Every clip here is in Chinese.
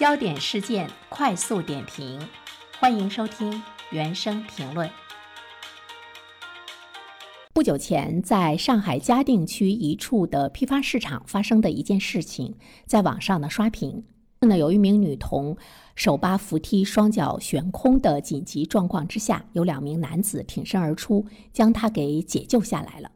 焦点事件快速点评，欢迎收听原声评论。不久前，在上海嘉定区一处的批发市场发生的一件事情，在网上呢刷屏。那有一名女童手扒扶梯，双脚悬空的紧急状况之下，有两名男子挺身而出，将她给解救下来了。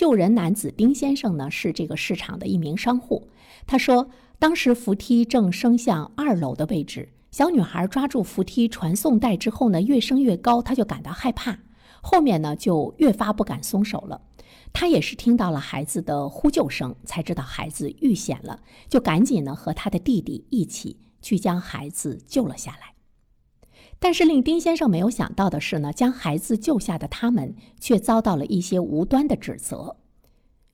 救人男子丁先生呢，是这个市场的一名商户。他说，当时扶梯正升向二楼的位置，小女孩抓住扶梯传送带之后呢，越升越高，他就感到害怕，后面呢就越发不敢松手了。他也是听到了孩子的呼救声，才知道孩子遇险了，就赶紧呢和他的弟弟一起去将孩子救了下来。但是令丁先生没有想到的是呢，将孩子救下的他们却遭到了一些无端的指责。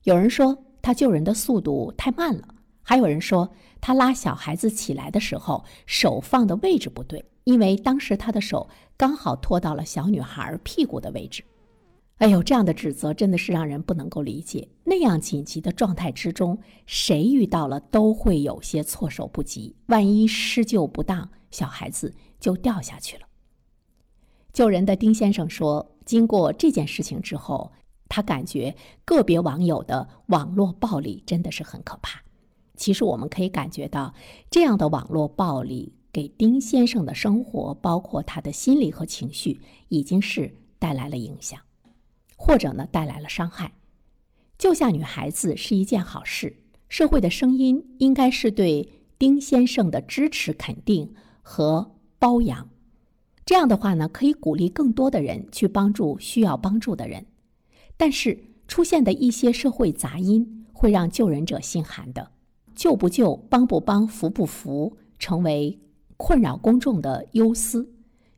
有人说他救人的速度太慢了，还有人说他拉小孩子起来的时候手放的位置不对，因为当时他的手刚好托到了小女孩屁股的位置。哎呦，这样的指责真的是让人不能够理解。那样紧急的状态之中，谁遇到了都会有些措手不及，万一施救不当，小孩子。就掉下去了。救人的丁先生说：“经过这件事情之后，他感觉个别网友的网络暴力真的是很可怕。其实我们可以感觉到，这样的网络暴力给丁先生的生活，包括他的心理和情绪，已经是带来了影响，或者呢带来了伤害。救下女孩子是一件好事，社会的声音应该是对丁先生的支持、肯定和。”包养，这样的话呢，可以鼓励更多的人去帮助需要帮助的人。但是出现的一些社会杂音，会让救人者心寒的。救不救、帮不帮、扶不扶，成为困扰公众的忧思。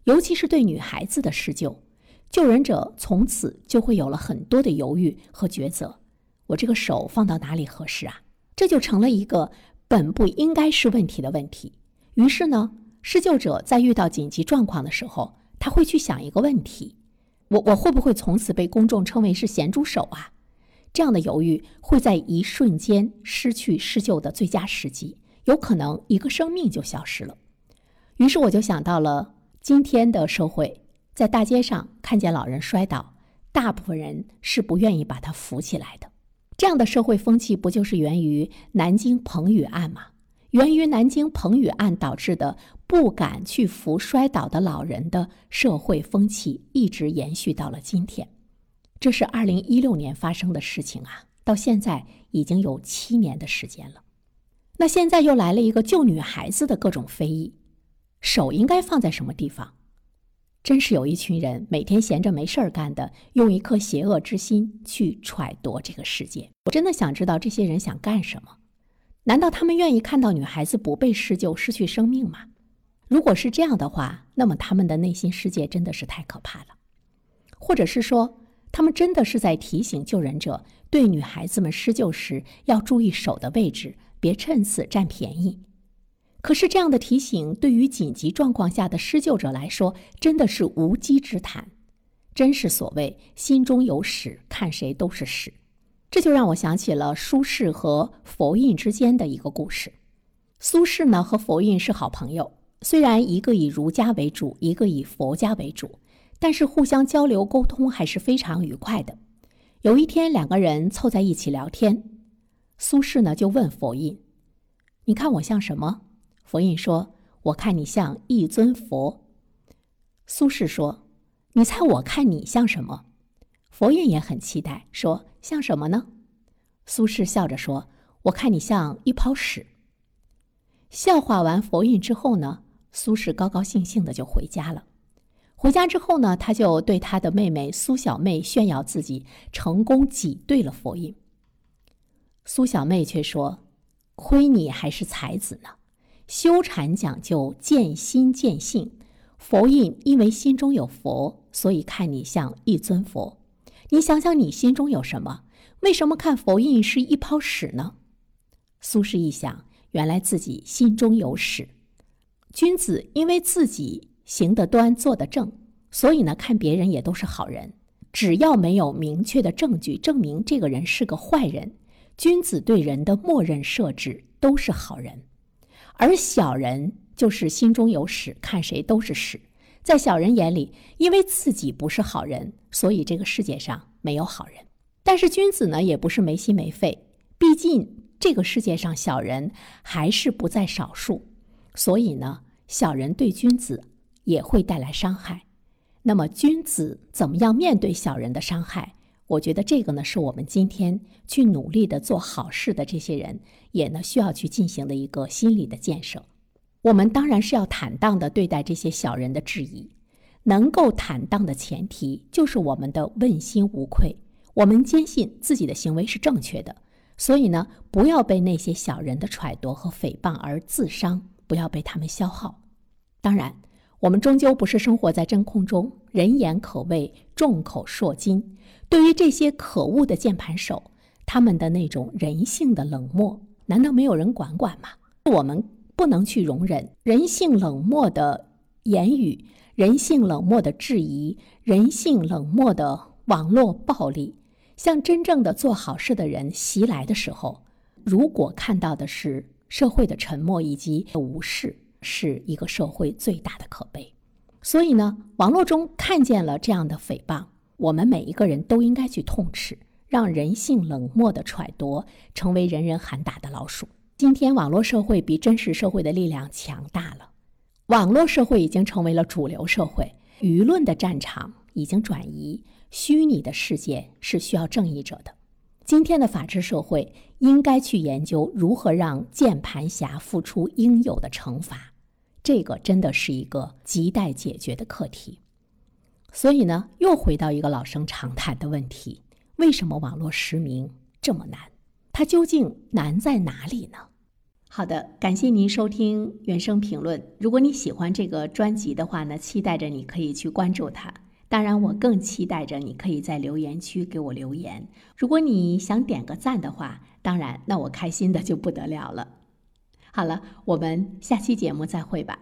尤其是对女孩子的施救，救人者从此就会有了很多的犹豫和抉择。我这个手放到哪里合适啊？这就成了一个本不应该是问题的问题。于是呢？施救者在遇到紧急状况的时候，他会去想一个问题：我我会不会从此被公众称为是咸猪手啊？这样的犹豫会在一瞬间失去施救的最佳时机，有可能一个生命就消失了。于是我就想到了今天的社会，在大街上看见老人摔倒，大部分人是不愿意把他扶起来的。这样的社会风气不就是源于南京彭宇案吗？源于南京彭宇案导致的不敢去扶摔倒的老人的社会风气，一直延续到了今天。这是二零一六年发生的事情啊，到现在已经有七年的时间了。那现在又来了一个救女孩子的各种非议，手应该放在什么地方？真是有一群人每天闲着没事儿干的，用一颗邪恶之心去揣度这个世界。我真的想知道这些人想干什么。难道他们愿意看到女孩子不被施救、失去生命吗？如果是这样的话，那么他们的内心世界真的是太可怕了。或者是说，他们真的是在提醒救人者，对女孩子们施救时要注意手的位置，别趁此占便宜。可是这样的提醒，对于紧急状况下的施救者来说，真的是无稽之谈。真是所谓心中有屎，看谁都是屎。这就让我想起了苏轼和佛印之间的一个故事。苏轼呢和佛印是好朋友，虽然一个以儒家为主，一个以佛家为主，但是互相交流沟通还是非常愉快的。有一天，两个人凑在一起聊天，苏轼呢就问佛印：“你看我像什么？”佛印说：“我看你像一尊佛。”苏轼说：“你猜我看你像什么？”佛印也很期待，说：“像什么呢？”苏轼笑着说：“我看你像一泡屎。”笑话完佛印之后呢，苏轼高高兴兴的就回家了。回家之后呢，他就对他的妹妹苏小妹炫耀自己成功挤兑了佛印。苏小妹却说：“亏你还是才子呢！修禅讲究见心见性，佛印因为心中有佛，所以看你像一尊佛。”你想想，你心中有什么？为什么看佛印是一泡屎呢？苏轼一想，原来自己心中有屎。君子因为自己行得端、坐得正，所以呢，看别人也都是好人。只要没有明确的证据证明这个人是个坏人，君子对人的默认设置都是好人。而小人就是心中有屎，看谁都是屎。在小人眼里，因为自己不是好人，所以这个世界上没有好人。但是君子呢，也不是没心没肺，毕竟这个世界上小人还是不在少数，所以呢，小人对君子也会带来伤害。那么，君子怎么样面对小人的伤害？我觉得这个呢，是我们今天去努力的做好事的这些人，也呢需要去进行的一个心理的建设。我们当然是要坦荡的对待这些小人的质疑，能够坦荡的前提就是我们的问心无愧，我们坚信自己的行为是正确的。所以呢，不要被那些小人的揣度和诽谤而自伤，不要被他们消耗。当然，我们终究不是生活在真空中，人言可畏，众口铄金。对于这些可恶的键盘手，他们的那种人性的冷漠，难道没有人管管吗？我们不能去容忍人性冷漠的言语、人性冷漠的质疑、人性冷漠的网络暴力，向真正的做好事的人袭来的时候，如果看到的是社会的沉默以及无视，是一个社会最大的可悲。所以呢，网络中看见了这样的诽谤。我们每一个人都应该去痛斥，让人性冷漠的揣度成为人人喊打的老鼠。今天网络社会比真实社会的力量强大了，网络社会已经成为了主流社会，舆论的战场已经转移，虚拟的世界是需要正义者的。今天的法治社会应该去研究如何让键盘侠付出应有的惩罚，这个真的是一个亟待解决的课题。所以呢，又回到一个老生常谈的问题：为什么网络实名这么难？它究竟难在哪里呢？好的，感谢您收听原声评论。如果你喜欢这个专辑的话呢，期待着你可以去关注它。当然，我更期待着你可以在留言区给我留言。如果你想点个赞的话，当然，那我开心的就不得了了。好了，我们下期节目再会吧。